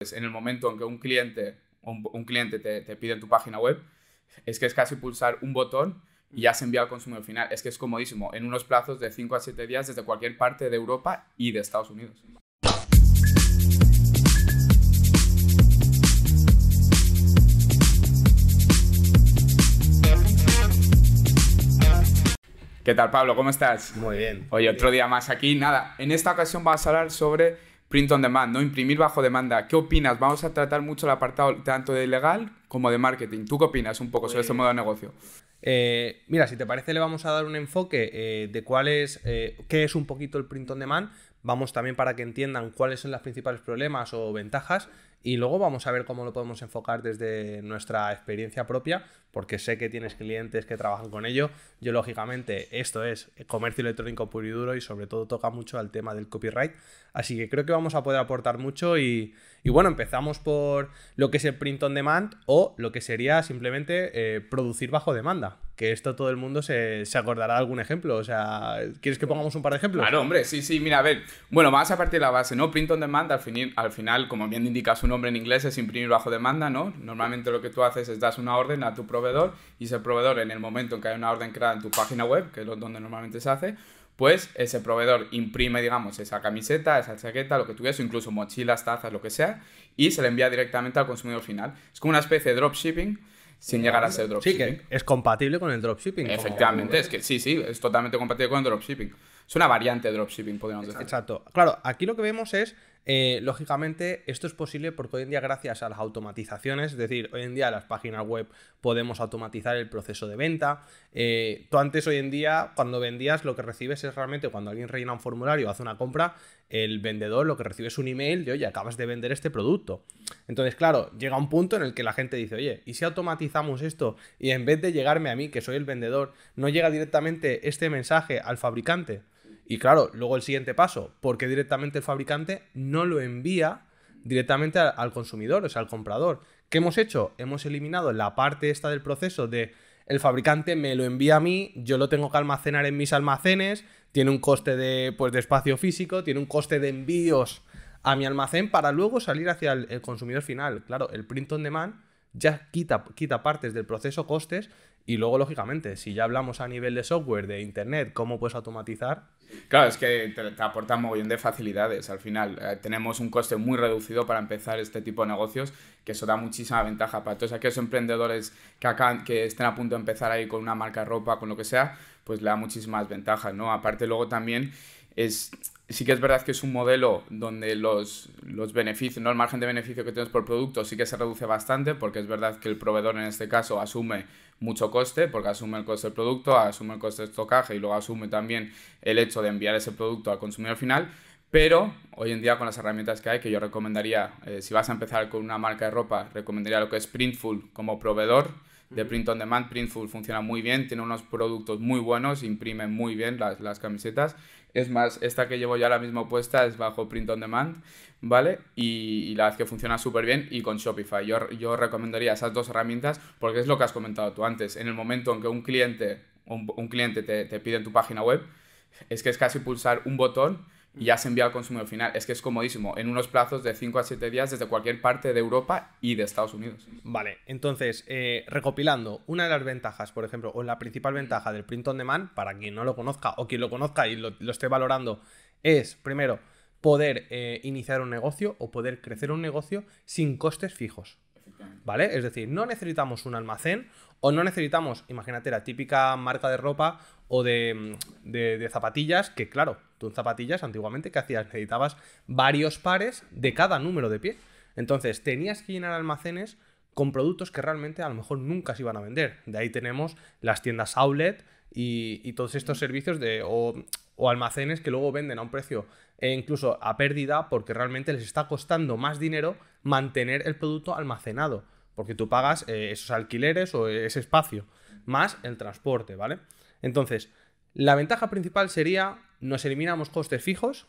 En el momento en que un cliente, un, un cliente te, te pide en tu página web, es que es casi pulsar un botón y ya se envía al consumidor final. Es que es comodísimo, en unos plazos de 5 a 7 días desde cualquier parte de Europa y de Estados Unidos. ¿Qué tal, Pablo? ¿Cómo estás? Muy bien. Oye, otro día más aquí. Nada, en esta ocasión vamos a hablar sobre print on demand, ¿no? Imprimir bajo demanda. ¿Qué opinas? Vamos a tratar mucho el apartado tanto de legal como de marketing. ¿Tú qué opinas un poco sobre este modo de negocio? Eh, mira, si te parece, le vamos a dar un enfoque eh, de cuál es, eh, qué es un poquito el print on demand. Vamos también para que entiendan cuáles son los principales problemas o ventajas y luego vamos a ver cómo lo podemos enfocar desde nuestra experiencia propia, porque sé que tienes clientes que trabajan con ello. Yo, lógicamente, esto es comercio electrónico puro y duro y sobre todo toca mucho al tema del copyright. Así que creo que vamos a poder aportar mucho y, bueno, empezamos por lo que es el print on demand o lo que sería simplemente eh, producir bajo demanda. Que esto todo el mundo se, acordará de algún ejemplo. O sea, ¿quieres que pongamos un par de ejemplos? Claro, hombre, sí, sí, mira, a ver. Bueno, vamos a partir de la base, ¿no? Print on demand, al, al final, como bien indica su nombre en inglés, es imprimir bajo demanda, ¿no? Normalmente lo que tú haces es das una orden a tu proveedor y ese proveedor, en el momento en que hay una orden creada en tu página web, que es donde normalmente se hace, pues ese proveedor imprime, digamos, esa camiseta, esa chaqueta, lo que tuviese, incluso mochilas, tazas, lo que sea, y se le envía directamente al consumidor final. Es como una especie de dropshipping sin llegar a ser dropshipping. Sí, que es compatible con el dropshipping. Efectivamente, es que sí, sí, es totalmente compatible con el dropshipping. Es una variante de dropshipping, podríamos decir. Exacto. Claro, aquí lo que vemos es eh, lógicamente, esto es posible porque hoy en día, gracias a las automatizaciones, es decir, hoy en día las páginas web podemos automatizar el proceso de venta. Eh, tú antes, hoy en día, cuando vendías, lo que recibes es realmente cuando alguien rellena un formulario o hace una compra, el vendedor lo que recibe es un email de, oye, acabas de vender este producto. Entonces, claro, llega un punto en el que la gente dice, oye, ¿y si automatizamos esto y en vez de llegarme a mí, que soy el vendedor, no llega directamente este mensaje al fabricante? Y claro, luego el siguiente paso, porque directamente el fabricante no lo envía directamente al, consumidor, o sea, al comprador. ¿Qué hemos hecho? Hemos eliminado la parte esta del proceso de el fabricante me lo envía a mí, yo lo tengo que almacenar en mis almacenes, tiene un coste de, pues, de espacio físico, tiene un coste de envíos a mi almacén para luego salir hacia el, el consumidor final. Claro, el print on demand ya quita, quita partes del proceso costes y luego, lógicamente, si ya hablamos a nivel de software, de internet, cómo puedes automatizar. Claro, es que te, te aporta un montón de facilidades. Al final, eh, tenemos un coste muy reducido para empezar este tipo de negocios, que eso da muchísima ventaja para todos aquellos emprendedores que, acá, que estén a punto de empezar ahí con una marca de ropa, con lo que sea, pues le da muchísimas ventajas, ¿no? Aparte, luego también es sí que es verdad que es un modelo donde los, los, beneficios, ¿no? el margen de beneficio que tienes por producto sí que se reduce bastante, porque es verdad que el proveedor en este caso asume mucho coste, porque asume el coste del producto, asume el coste de estocaje y luego asume también el hecho de enviar ese producto al consumidor final. Pero hoy en día con las herramientas que hay, que yo recomendaría, eh, si vas a empezar con una marca de ropa, recomendaría lo que es Printful como proveedor de print on demand. Printful funciona muy bien, tiene unos productos muy buenos, imprime muy bien las, las camisetas. Es más, esta que llevo ya la misma puesta es bajo print on demand, ¿vale? Y, la verdad que funciona súper bien y con Shopify. Yo, yo recomendaría esas dos herramientas porque es lo que has comentado tú antes. En el momento en que un cliente, un, un cliente te, te pide en tu página web, es que es casi pulsar un botón y ya se envía al consumidor final. Es que es comodísimo, en unos plazos de 5 a 7 días desde cualquier parte de Europa y de Estados Unidos. Vale, entonces, eh, recopilando, una de las ventajas, por ejemplo, o la principal ventaja del print on demand, para quien no lo conozca o quien lo conozca y lo, esté valorando, es, primero, poder eh, iniciar un negocio o poder crecer un negocio sin costes fijos. ¿Vale? Es decir, no necesitamos un almacén o no necesitamos, imagínate, la típica marca de ropa o de, de zapatillas que, claro, Tú en zapatillas antiguamente, ¿qué hacías? Necesitabas varios pares de cada número de pie. Entonces tenías que llenar almacenes con productos que realmente a lo mejor nunca se iban a vender. De ahí tenemos las tiendas outlet y, todos estos servicios de, o, almacenes que luego venden a un precio e incluso a pérdida porque realmente les está costando más dinero mantener el producto almacenado. Porque tú pagas eh, esos alquileres o ese espacio, más el transporte, ¿vale? Entonces, la ventaja principal sería nos eliminamos costes fijos,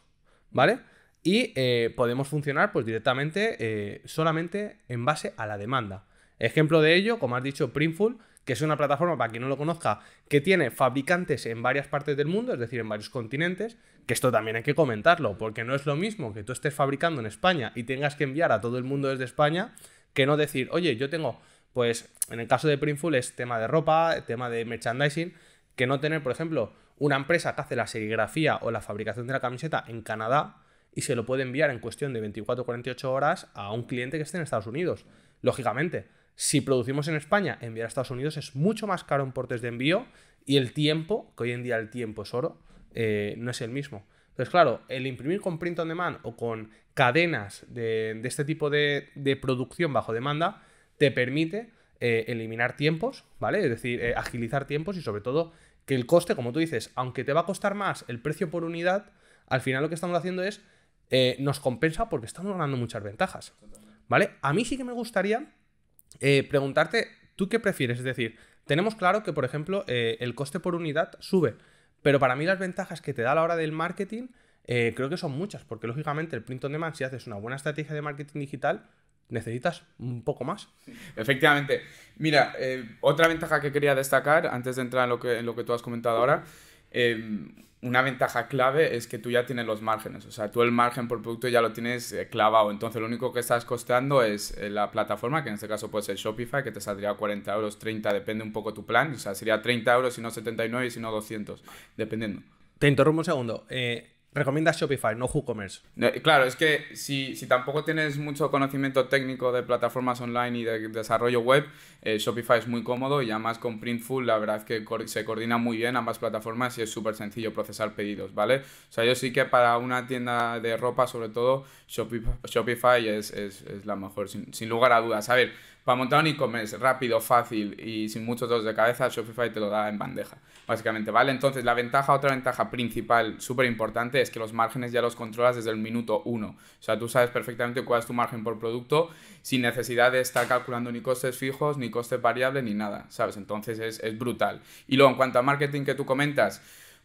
¿vale? Y eh, podemos funcionar pues directamente eh, solamente en base a la demanda. Ejemplo de ello, como has dicho, Printful, que es una plataforma, para quien no lo conozca, que tiene fabricantes en varias partes del mundo, es decir, en varios continentes, que esto también hay que comentarlo, porque no es lo mismo que tú estés fabricando en España y tengas que enviar a todo el mundo desde España, que no decir, oye, yo tengo, pues en el caso de Printful es tema de ropa, tema de merchandising, que no tener, por ejemplo, una empresa que hace la serigrafía o la fabricación de la camiseta en Canadá y se lo puede enviar en cuestión de 24 o 48 horas a un cliente que esté en Estados Unidos. Lógicamente, si producimos en España, enviar a Estados Unidos es mucho más caro en portes de envío y el tiempo, que hoy en día el tiempo es oro, eh, no es el mismo. Entonces, claro, el imprimir con print on demand o con cadenas de, este tipo de, producción bajo demanda te permite eh, eliminar tiempos, ¿vale? Es decir, eh, agilizar tiempos y sobre todo que el coste, como tú dices, aunque te va a costar más el precio por unidad, al final lo que estamos haciendo es nos compensa porque estamos ganando muchas ventajas. ¿Vale? A mí sí que me gustaría eh, preguntarte, ¿tú qué prefieres? Es decir, tenemos claro que, por ejemplo, eh, el coste por unidad sube, pero para mí las ventajas que te da a la hora del marketing eh, creo que son muchas, porque lógicamente el print on demand, si haces una buena estrategia de marketing digital, necesitas un poco más. Efectivamente. Mira, otra ventaja que quería destacar antes de entrar en lo que, en lo que tú has comentado ahora, una ventaja clave es que tú ya tienes los márgenes, o sea, tú el margen por producto ya lo tienes eh, clavado, entonces lo único que estás costando es eh, la plataforma, que en este caso puede ser Shopify, que te saldría 40 euros, 30, depende un poco tu plan, o sea, sería 30 euros, si no 79 y si no 200, dependiendo. Te interrumpo un segundo. Eh, recomiendas Shopify, no WooCommerce. Claro, es que si, si, tampoco tienes mucho conocimiento técnico de plataformas online y de desarrollo web, eh, Shopify es muy cómodo y además con Printful la verdad es que se coordina muy bien ambas plataformas y es súper sencillo procesar pedidos, ¿vale? O sea, yo sí que para una tienda de ropa sobre todo Shopify, es, es, es, la mejor, sin, sin lugar a dudas. A ver, para montar un e-commerce rápido, fácil y sin muchos dos de cabeza, Shopify te lo da en bandeja, básicamente, ¿vale? Entonces, la ventaja, otra ventaja principal, súper importante, es que los márgenes ya los controlas desde el minuto uno. O sea, tú sabes perfectamente cuál es tu margen por producto sin necesidad de estar calculando ni costes fijos, ni costes variables, ni nada, ¿sabes? Entonces, es, es brutal. Y luego, en cuanto a marketing que tú comentas,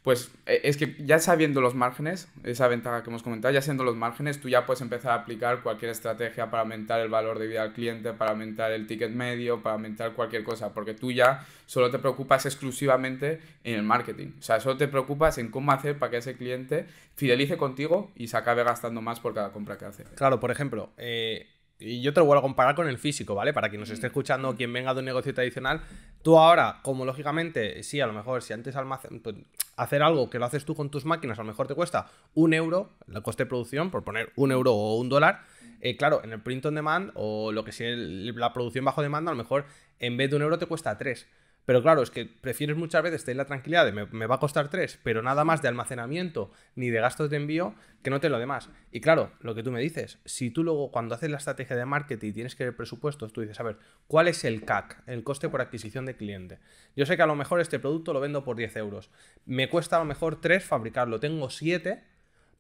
pues e, es que ya sabiendo los márgenes, esa ventaja que hemos comentado, ya siendo los márgenes, tú ya puedes empezar a aplicar cualquier estrategia para aumentar el valor de vida al cliente, para aumentar el ticket medio, para aumentar cualquier cosa, porque tú ya solo te preocupas exclusivamente en el marketing. O sea, solo te preocupas en cómo hacer para que ese cliente fidelice contigo y se acabe gastando más por cada compra que hace. Claro, por ejemplo, eh, y yo te lo vuelvo a comparar con el físico, ¿vale? Para quien nos esté escuchando, quien venga de un negocio tradicional, tú ahora, como lógicamente, sí, a lo mejor, si antes almacén, pues, hacer algo que lo haces tú con tus máquinas, a lo mejor te cuesta un euro, el coste de producción, por poner un euro o un dólar, eh, claro, en el print on demand o lo que sea la producción bajo demanda, a lo mejor en vez de un euro te cuesta tres. Pero claro, es que prefieres muchas veces tener la tranquilidad de me, va a costar 3, pero nada más de almacenamiento ni de gastos de envío que no te lo demás. Y claro, lo que tú me dices, si tú luego cuando haces la estrategia de marketing y tienes que ver presupuestos, tú dices, a ver, ¿cuál es el CAC, el coste por adquisición de cliente? Yo sé que a lo mejor este producto lo vendo por 10 euros. Me cuesta a lo mejor 3 fabricarlo, tengo 7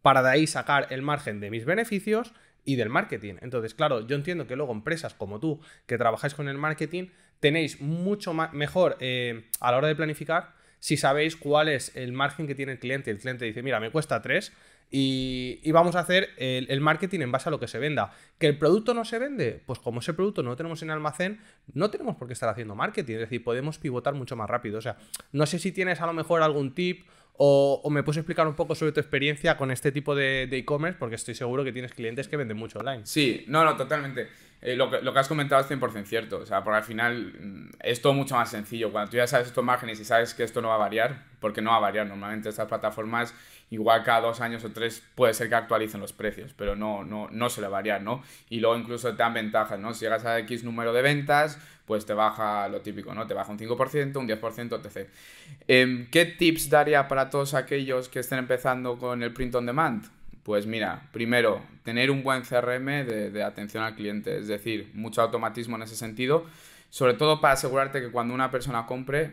para de ahí sacar el margen de mis beneficios y del marketing. Entonces, claro, yo entiendo que luego empresas como tú, que trabajáis con el marketing, tenéis mucho mejor eh, a la hora de planificar si sabéis cuál es el margen que tiene el cliente. El cliente dice, mira, me cuesta 3 y, vamos a hacer el, marketing en base a lo que se venda. ¿Que el producto no se vende? Pues como ese producto no lo tenemos en almacén, no tenemos por qué estar haciendo marketing. Es decir, podemos pivotar mucho más rápido. O sea, no sé si tienes a lo mejor algún tip o, me puedes explicar un poco sobre tu experiencia con este tipo de e-commerce, porque estoy seguro que tienes clientes que venden mucho online. Sí, no, no, totalmente. Eh, lo, que, lo, que, has comentado es 100% cierto. O sea, porque al final mm, es todo mucho más sencillo. Cuando tú ya sabes estos márgenes y sabes que esto no va a variar, porque no va a variar. Normalmente estas plataformas, igual cada dos años o tres, puede ser que actualicen los precios, pero no, no, no suele variar, ¿no? Y luego incluso te dan ventajas, ¿no? Si llegas a X número de ventas, pues te baja lo típico, ¿no? Te baja un 5%, un 10%, etc. Em, ¿Qué tips daría para todos aquellos que estén empezando con el print on demand? Pues mira, primero, tener un buen CRM de, atención al cliente, es decir, mucho automatismo en ese sentido, sobre todo para asegurarte que cuando una persona compre,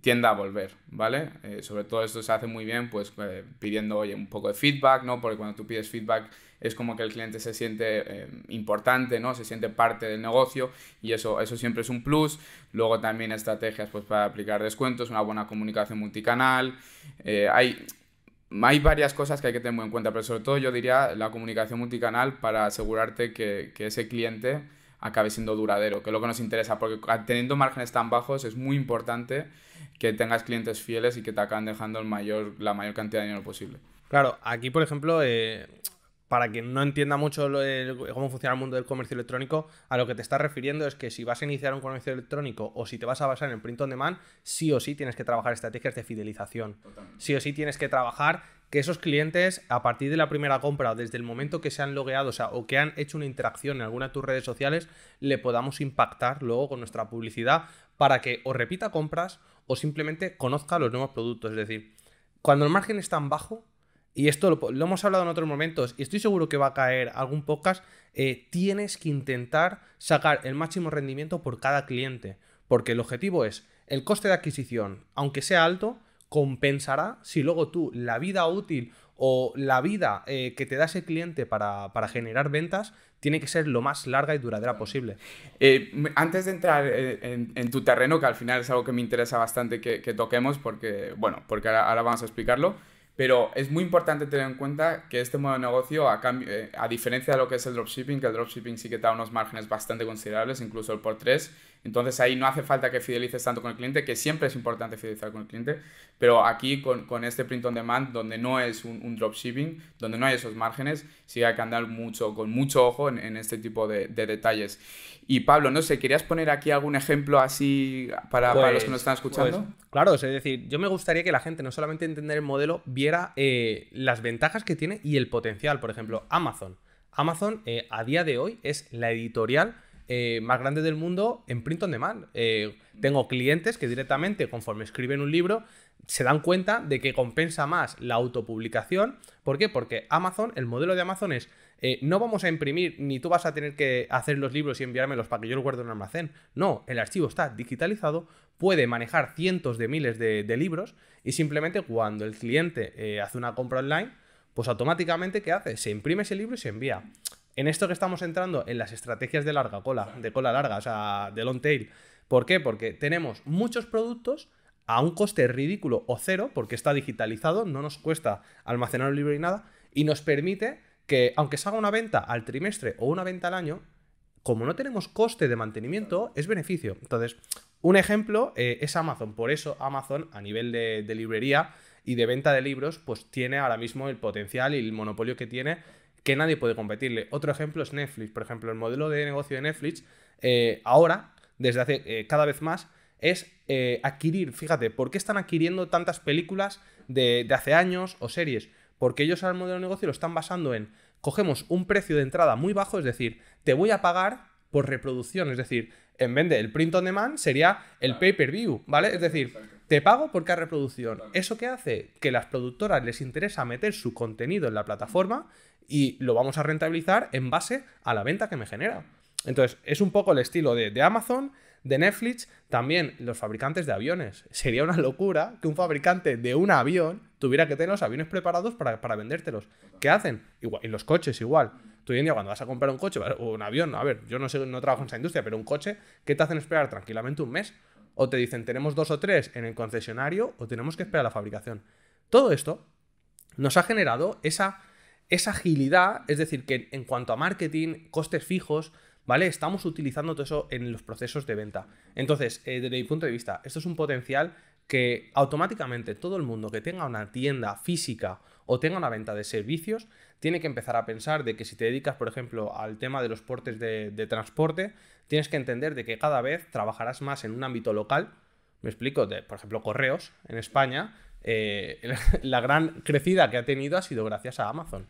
tienda a volver, ¿vale? Eh, sobre todo esto se hace muy bien, pues eh, pidiendo, oye, un poco de feedback, ¿no? Porque cuando tú pides feedback es como que el cliente se siente eh, importante, ¿no? Se siente parte del negocio y eso, eso siempre es un plus. Luego también estrategias, pues para aplicar descuentos, una buena comunicación multicanal. hay hay varias cosas que hay que tener en cuenta, pero sobre todo yo diría la comunicación multicanal para asegurarte que, ese cliente acabe siendo duradero, que es lo que nos interesa, porque teniendo márgenes tan bajos es muy importante que tengas clientes fieles y que te acaben dejando el mayor, la mayor cantidad de dinero posible. Claro, aquí por ejemplo, eh, para quien no entienda mucho cómo funciona el mundo del comercio electrónico, a lo que te estás refiriendo es que si vas a iniciar un comercio electrónico o si te vas a basar en el print on demand, sí o sí tienes que trabajar estrategias de fidelización. Sí o sí tienes que trabajar que esos clientes, a partir de la primera compra, desde el momento que se han logueado o, sea, o que han hecho una interacción en alguna de tus redes sociales, le podamos impactar luego con nuestra publicidad para que o repita compras o simplemente conozca los nuevos productos. Es decir, cuando el margen es tan bajo, y esto lo, hemos hablado en otros momentos, y estoy seguro que va a caer algún podcast, eh, tienes que intentar sacar el máximo rendimiento por cada cliente, porque el objetivo es el coste de adquisición, aunque sea alto, compensará si luego tú la vida útil o la vida eh, que te da ese cliente para, generar ventas tiene que ser lo más larga y duradera posible. Eh, antes de entrar en, tu terreno, que al final es algo que me interesa bastante que, toquemos, porque, bueno, porque ahora vamos a explicarlo, pero es muy importante tener en cuenta que este modo de negocio, a, eh, a diferencia de lo que es el dropshipping, que el dropshipping sí que da unos márgenes bastante considerables, incluso el por tres, entonces ahí no hace falta que fidelices tanto con el cliente, que siempre es importante fidelizar con el cliente, pero aquí con, con este print on demand, donde no es un, un, dropshipping, donde no hay esos márgenes, sí hay que andar mucho, con mucho ojo en, en este tipo de, de, detalles. Y Pablo, no sé, ¿querías poner aquí algún ejemplo así para, para los que nos están pues, escuchando? Pues, claro, es decir, yo me gustaría que la gente no solamente entender el modelo, viera eh, las ventajas que tiene y el potencial. Por ejemplo, Amazon. Amazon eh, a día de hoy es la editorial eh, más grande del mundo en print on demand. Eh, tengo clientes que directamente, conforme escriben un libro, se dan cuenta de que compensa más la autopublicación. ¿Por qué? Porque Amazon, el modelo de Amazon es, eh, no vamos a imprimir, ni tú vas a tener que hacer los libros y enviármelos para que yo los guarde en un almacén. No, el archivo está digitalizado, puede manejar cientos de miles de, libros y simplemente cuando el cliente hace una compra online, pues automáticamente, ¿qué hace? Se imprime ese libro y se envía en esto que estamos entrando, en las estrategias de larga cola, de cola larga, o sea, de long tail. ¿Por qué? Porque tenemos muchos productos a un coste ridículo o cero, porque está digitalizado, no nos cuesta almacenar el libro y nada, y nos permite que, aunque se haga una venta al trimestre o una venta al año, como no tenemos coste de mantenimiento, es beneficio. Entonces, un ejemplo eh, es Amazon. Por eso Amazon, a nivel de, de librería y de venta de libros, pues tiene ahora mismo el potencial y el monopolio que tiene que nadie puede competirle. Otro ejemplo es Netflix. Por ejemplo, el modelo de negocio de Netflix eh, ahora, desde hace eh, cada vez más, es eh, adquirir, fíjate, ¿por qué están adquiriendo tantas películas de, hace años o series? Porque ellos al modelo de negocio lo están basando en, cogemos un precio de entrada muy bajo, es decir, te voy a pagar por reproducción, es decir, en vez del print on demand sería el pay-per-view, ¿vale? Es decir, te pago por cada reproducción. ¿Eso qué hace? Que las productoras les interesa meter su contenido en la plataforma y lo vamos a rentabilizar en base a la venta que me genera. Entonces, es un poco el estilo de, Amazon, de Netflix, también los fabricantes de aviones. Sería una locura que un fabricante de un avión tuviera que tener los aviones preparados para, para vendértelos. ¿Qué hacen? Igual, y los coches igual. Tú hoy en día cuando vas a comprar un coche o un avión, a ver, yo no sé, no trabajo en esa industria, pero un coche, ¿qué te hacen esperar tranquilamente un mes? O te dicen, tenemos dos o tres en el concesionario o tenemos que esperar la fabricación. Todo esto nos ha generado esa esa agilidad, es decir, que en cuanto a marketing, costes fijos, ¿vale? Estamos utilizando todo eso en los procesos de venta. Entonces, eh, desde mi punto de vista, esto es un potencial que automáticamente todo el mundo que tenga una tienda física o tenga una venta de servicios, tiene que empezar a pensar de que si te dedicas, por ejemplo, al tema de los portes de, transporte, tienes que entender de que cada vez trabajarás más en un ámbito local. Me explico, de, por ejemplo, correos en España eh, la gran crecida que ha tenido ha sido gracias a Amazon.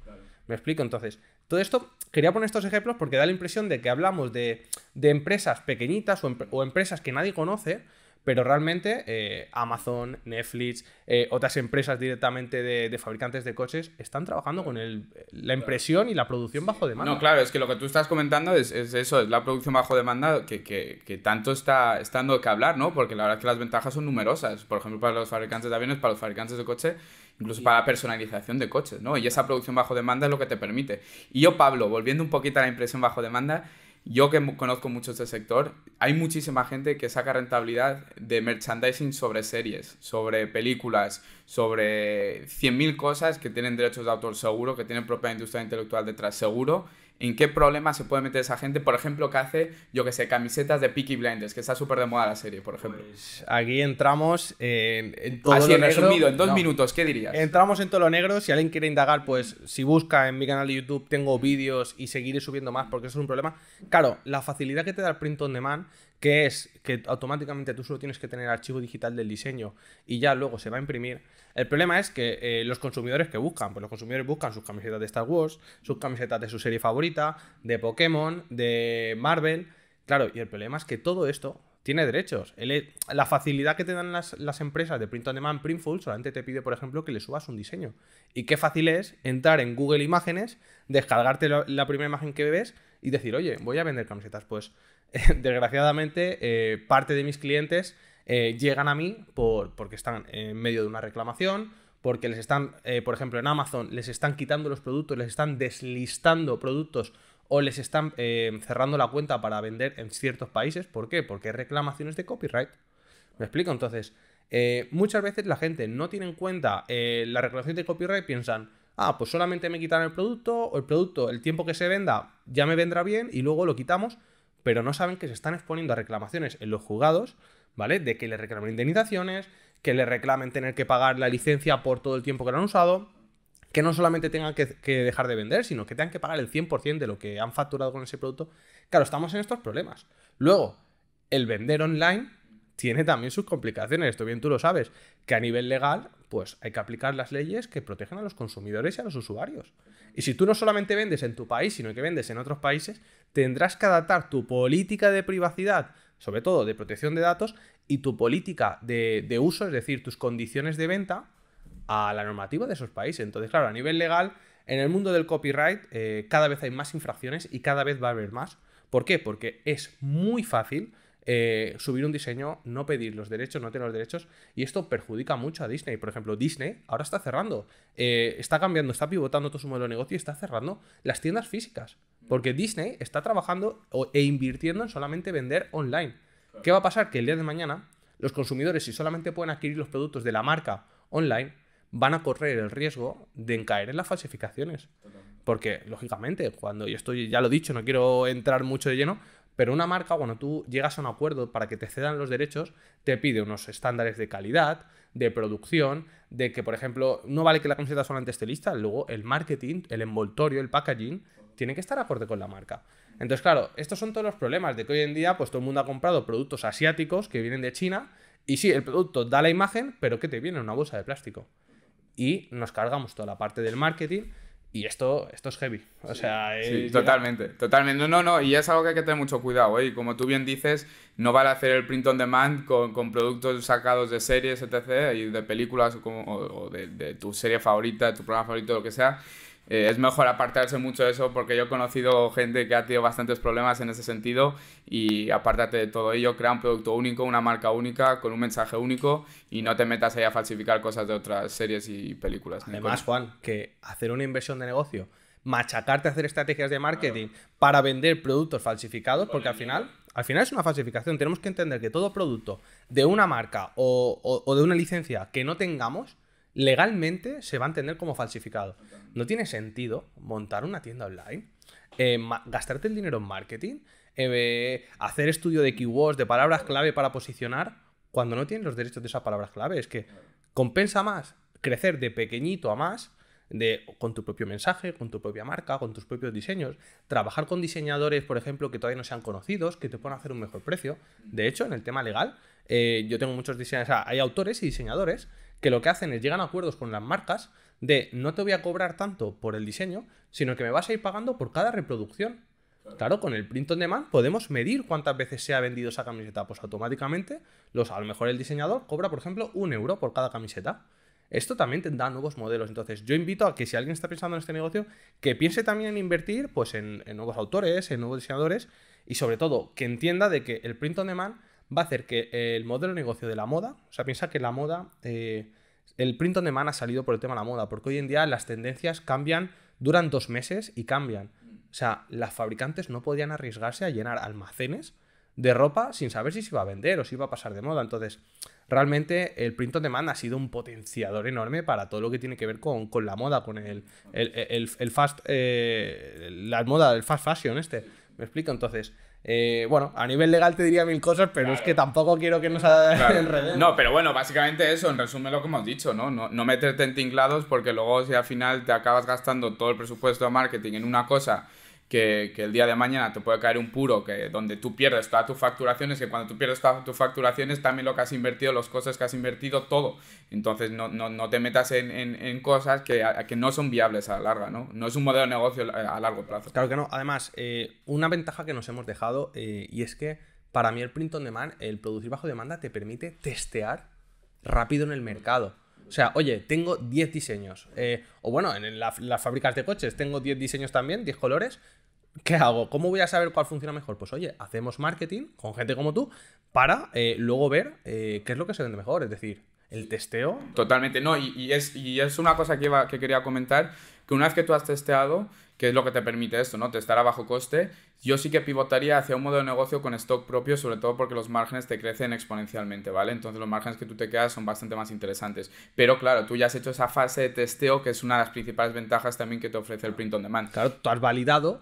Me explico, entonces, todo esto, quería poner estos ejemplos porque da la impresión de que hablamos de, empresas pequeñitas o empresas que nadie conoce, pero realmente eh, Amazon, Netflix, eh, otras empresas directamente de, fabricantes de coches están trabajando con el, la impresión y la producción bajo demanda. No, claro, es que lo que tú estás comentando es, eso, es la producción bajo demanda que, que, tanto está, dando que hablar, ¿no? Porque la verdad es que las ventajas son numerosas. Por ejemplo, para los fabricantes de aviones, para los fabricantes de coche, incluso para la personalización de coches, ¿no? Y esa producción bajo demanda es lo que te permite. Y yo, Pablo, volviendo un poquito a la impresión bajo demanda, yo que conozco mucho este sector, hay muchísima gente que saca rentabilidad de merchandising sobre series, sobre películas, sobre 100.000 cosas que tienen derechos de autor seguro, que tienen propia industria intelectual detrás seguro, ¿En qué problema se puede meter esa gente? Por ejemplo, que hace, yo que sé, camisetas de Peaky Blinders, que está súper de moda la serie, por ejemplo. Pues aquí entramos en, en todo Así, lo en negro. resumido, en dos No. minutos, ¿qué dirías? Entramos en todo lo negro. Si alguien quiere indagar, pues si busca en mi canal de YouTube, tengo vídeos y seguiré subiendo más porque eso es un problema. Claro, la facilidad que te da el print on demand, que es que automáticamente tú solo tienes que tener archivo digital del diseño y ya luego se va a imprimir. El problema es que eh, los consumidores que buscan, pues los consumidores buscan sus camisetas de Star Wars, sus camisetas de su serie favorita, de Pokémon, de Marvel. Claro, y el problema es que todo esto tiene derechos. El- la facilidad que te dan las, las empresas de print on demand, Printful, solamente te pide, por ejemplo, que le subas un diseño. Y qué fácil es entrar en Google Imágenes, descargarte la, la primera imagen que ves y decir, oye, voy a vender camisetas. Pues, desgraciadamente, eh, parte de mis clientes eh, llegan a mí por, porque están en medio de una reclamación, porque les están, eh, por ejemplo, en Amazon, les están quitando los productos, les están deslistando productos o les están eh, cerrando la cuenta para vender en ciertos países. ¿Por qué? Porque hay reclamaciones de copyright. ¿Me explico? Entonces, muchas veces la gente no tiene en cuenta la reclamación de copyright, piensan, ah, pues solamente me quitan el producto, o el producto, el tiempo que se venda, ya me vendrá bien y luego lo quitamos, pero no saben que se están exponiendo a reclamaciones en los juzgados, ¿vale? De que le reclamen indemnizaciones, que le reclamen tener que pagar la licencia por todo el tiempo que lo han usado, que no solamente tengan que, que dejar de vender, sino que tengan que pagar el 100% de lo que han facturado con ese producto. Claro, estamos en estos problemas. Luego, el vender online tiene también sus complicaciones, esto bien tú lo sabes, que a nivel legal, pues hay que aplicar las leyes que protegen a los consumidores y a los usuarios. Y si tú no solamente vendes en tu país, sino que vendes en otros países, tendrás que adaptar tu política de privacidad, sobre todo de protección de datos, y tu política de, de uso, es decir, tus condiciones de venta, a la normativa de esos países. Entonces, claro, a nivel legal, en el mundo del copyright, eh, cada vez hay más infracciones y cada vez va a haber más. ¿Por qué? Porque es muy fácil eh, subir un diseño, no pedir los derechos, no tener los derechos, y esto perjudica mucho a Disney. Por ejemplo, Disney ahora está cerrando, eh, está cambiando, está pivotando todo su modelo de negocio y está cerrando las tiendas físicas. Porque Disney está trabajando e invirtiendo en solamente vender online. ¿Qué va a pasar? Que el día de mañana los consumidores, si solamente pueden adquirir los productos de la marca online, van a correr el riesgo de caer en las falsificaciones. Porque, lógicamente, cuando, y esto ya lo he dicho, no quiero entrar mucho de lleno, pero una marca, cuando tú llegas a un acuerdo para que te cedan los derechos, te pide unos estándares de calidad, de producción, de que, por ejemplo, no vale que la camiseta solamente esté lista, luego el marketing, el envoltorio, el packaging, tiene que estar acorde con la marca. Entonces, claro, estos son todos los problemas de que hoy en día, pues todo el mundo ha comprado productos asiáticos que vienen de China, y sí, el producto da la imagen, pero que te viene en una bolsa de plástico y nos cargamos toda la parte del marketing y esto, esto es heavy. O sea, Sí, eh, totalmente, totalmente. No, no, no, y es algo que hay que tener mucho cuidado, ¿eh? Y como tú bien dices, no vale hacer el print on demand con, con productos sacados de series, etc., y de películas como- o- o de, de tu serie favorita, tu programa favorito, lo que sea. Eh, es mejor apartarse mucho de eso porque yo he conocido gente que ha tenido bastantes problemas en ese sentido y apártate de todo ello, crea un producto único, una marca única, con un mensaje único y no te metas ahí a falsificar cosas de otras series y películas. Además, Juan, que hacer una inversión de negocio, machacarte a hacer estrategias de marketing para vender productos falsificados, porque al final, al final es una falsificación. Tenemos que entender que todo producto de una marca o, o- o de una licencia que no tengamos, legalmente se va a entender como falsificado. No tiene sentido montar una tienda online, eh, gastarte el dinero en marketing, eh, hacer estudio de keywords, de palabras clave para posicionar, cuando no tienes los derechos de esas palabras clave. Es que compensa más crecer de pequeñito a más, de, con tu propio mensaje, con tu propia marca, con tus propios diseños, trabajar con diseñadores, por ejemplo, que todavía no sean conocidos, que te puedan hacer un mejor precio. De hecho, en el tema legal, eh, yo tengo muchos diseñadores, o sea, hay autores y diseñadores que lo que hacen es llegan a acuerdos con las marcas de no te voy a cobrar tanto por el diseño, sino que me vas a ir pagando por cada reproducción. Claro, con el print on demand podemos medir cuántas veces se ha vendido esa camiseta. Pues automáticamente, los, a lo mejor el diseñador cobra, por ejemplo, un euro por cada camiseta. Esto también tendrá nuevos modelos. Entonces, yo invito a que si alguien está pensando en este negocio, que piense también en invertir pues, en, en nuevos autores, en nuevos diseñadores y sobre todo que entienda de que el print on demand va a hacer que el modelo de negocio de la moda, o sea, piensa que la moda, eh, el print on demand ha salido por el tema de la moda, porque hoy en día las tendencias cambian, duran dos meses y cambian. O sea, las fabricantes no podían arriesgarse a llenar almacenes de ropa sin saber si se iba a vender o si iba a pasar de moda. Entonces, realmente el print on demand ha sido un potenciador enorme para todo lo que tiene que ver con, la moda, con el, el, fast, eh, la moda, el fast fashion este. ¿Me explico? Entonces, eh, bueno, a nivel legal te diría mil cosas, pero es que tampoco quiero que nos claro. No, pero bueno, básicamente eso, en resumen lo que hemos dicho, ¿no? ¿no? No meterte en tinglados porque luego si al final te acabas gastando todo el presupuesto de marketing en una cosa que, el día de mañana te puede caer un puro que donde tú pierdes todas tus facturaciones, que cuando tú pierdes todas tus facturaciones también lo que has invertido, los costes que has invertido, todo. Entonces no, no, no te metas en, en, cosas que, que, no son viables a la larga, ¿no? No es un modelo de negocio a largo plazo. Claro que no. Además, eh, una ventaja que nos hemos dejado eh, y es que para mí el print on demand, el producir bajo demanda, te permite testear rápido en el mercado. O sea, oye, tengo 10 diseños. Eh, o bueno, en las fábricas de coches tengo 10 diseños también, 10 colores. ¿Qué hago? ¿Cómo voy a saber cuál funciona mejor? Pues oye, hacemos marketing con gente como tú para eh, luego ver eh, qué es lo que se vende mejor. Es decir, el testeo. Totalmente, no, y, es, y es una cosa que, iba, que quería comentar, que una vez que tú has testeado, que es lo que te permite esto, ¿no? Testar a bajo coste, yo sí que pivotaría hacia un modelo de negocio con stock propio, sobre todo porque los márgenes te crecen exponencialmente, ¿vale? Entonces los márgenes que tú te quedas son bastante más interesantes. Pero claro, tú ya has hecho esa fase de testeo, que es una de las principales ventajas también que te ofrece el print on demand. Claro, tú has validado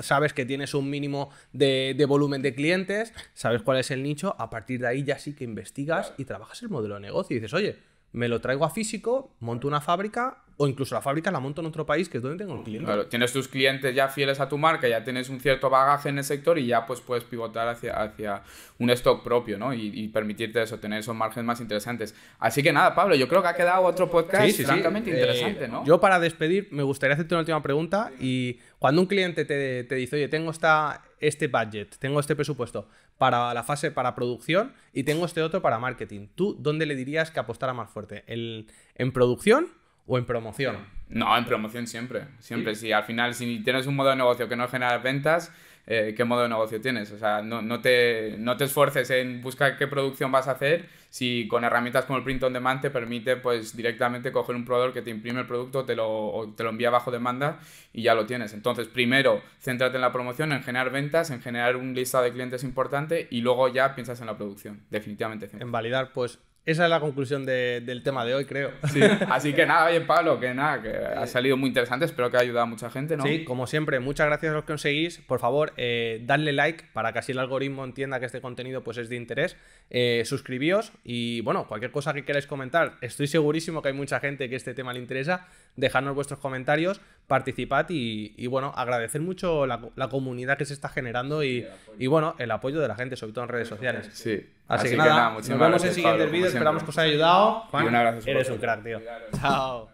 sabes que tienes un mínimo de, volumen de clientes, sabes cuál es el nicho, a partir de ahí ya sí que investigas y trabajas el modelo de negocio y dices, oye, me lo traigo a físico, monto una fábrica o incluso la fábrica la monto en otro país que es donde tengo el cliente. Claro, tienes tus clientes ya fieles a tu marca, ya tienes un cierto bagaje en el sector y ya pues puedes pivotar hacia, hacia un stock propio, ¿no? Y, permitirte eso, tener esos márgenes más interesantes. Así que nada, Pablo, yo creo que ha quedado otro podcast francamente interesante, ¿no? Yo para despedir me gustaría hacerte una última pregunta y cuando un cliente te, te dice, oye, tengo esta, este budget, tengo este presupuesto para la fase para producción y tengo este otro para marketing, ¿tú dónde le dirías que apostara más fuerte? ¿En producción o en promoción? No, en promoción siempre. Siempre. Si al final, si tienes un modo de negocio que no genera ventas, eh, qué modo de negocio tienes. O sea, no, no, te, no te esfuerces en buscar qué producción vas a hacer si con herramientas como el print on demand te permite pues directamente coger un proveedor que te imprime el producto, te lo, te lo envía bajo demanda y ya lo tienes. Entonces, primero, céntrate en la promoción, en generar ventas, en generar un listado de clientes importante y luego ya piensas en la producción, definitivamente. En validar pues esa es la conclusión del tema de hoy, creo. Sí. Así que nada, oye, Pablo, que nada, que ha salido muy interesante. Espero que haya ayudado a mucha gente, ¿no? Sí, como siempre, muchas gracias a los que nos seguís. Por favor, eh, dadle like para que así el algoritmo entienda que este contenido pues, es de interés. Eh, suscribíos y, bueno, cualquier cosa que queráis comentar. Estoy segurísimo que hay mucha gente que este tema le interesa. Dejadnos vuestros comentarios, participad y, bueno, agradecer mucho la, comunidad que se está generando y, y, bueno, el apoyo de la gente, sobre todo en redes sociales. Sí. Así, que, nada, nos vemos en siguientes vídeos. Esperamos que os haya ayudado. Juan, eres un crack, tío. Chao.